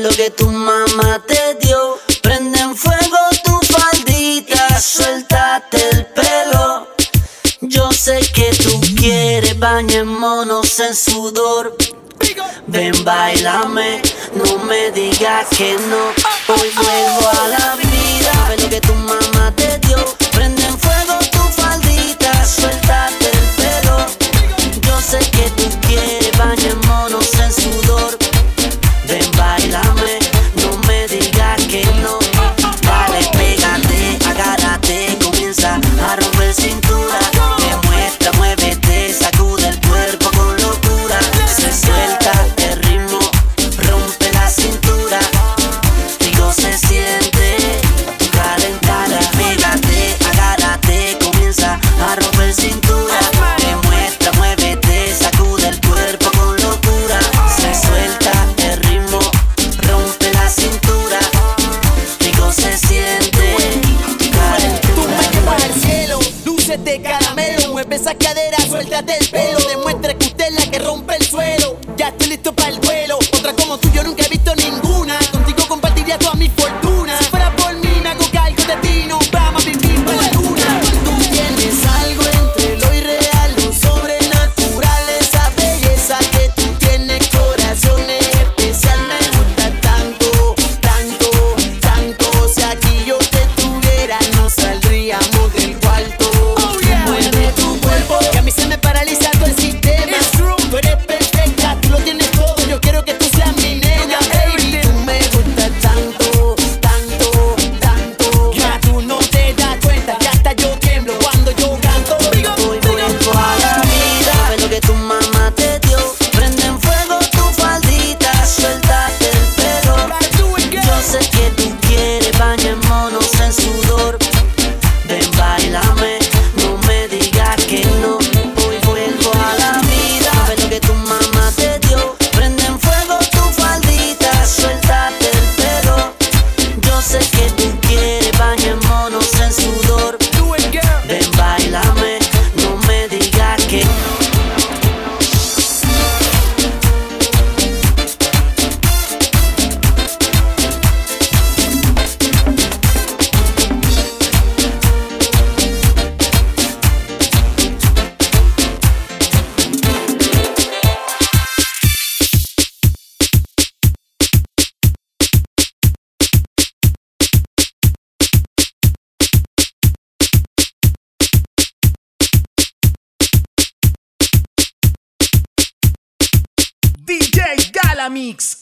Lo que tu mamá te dio. Prende en fuego tu faldita, suéltate el pelo. Yo sé que tú quieres bañémonos en sudor. Ven, bailame, no me digas que no. Hoy voy de caramelo. Mueve esa cadera, suéltate el pelo. Demuestra que usted es la que rompe el suelo. Ya estoy listo para el que tú quieres, bañémonos en su Mix.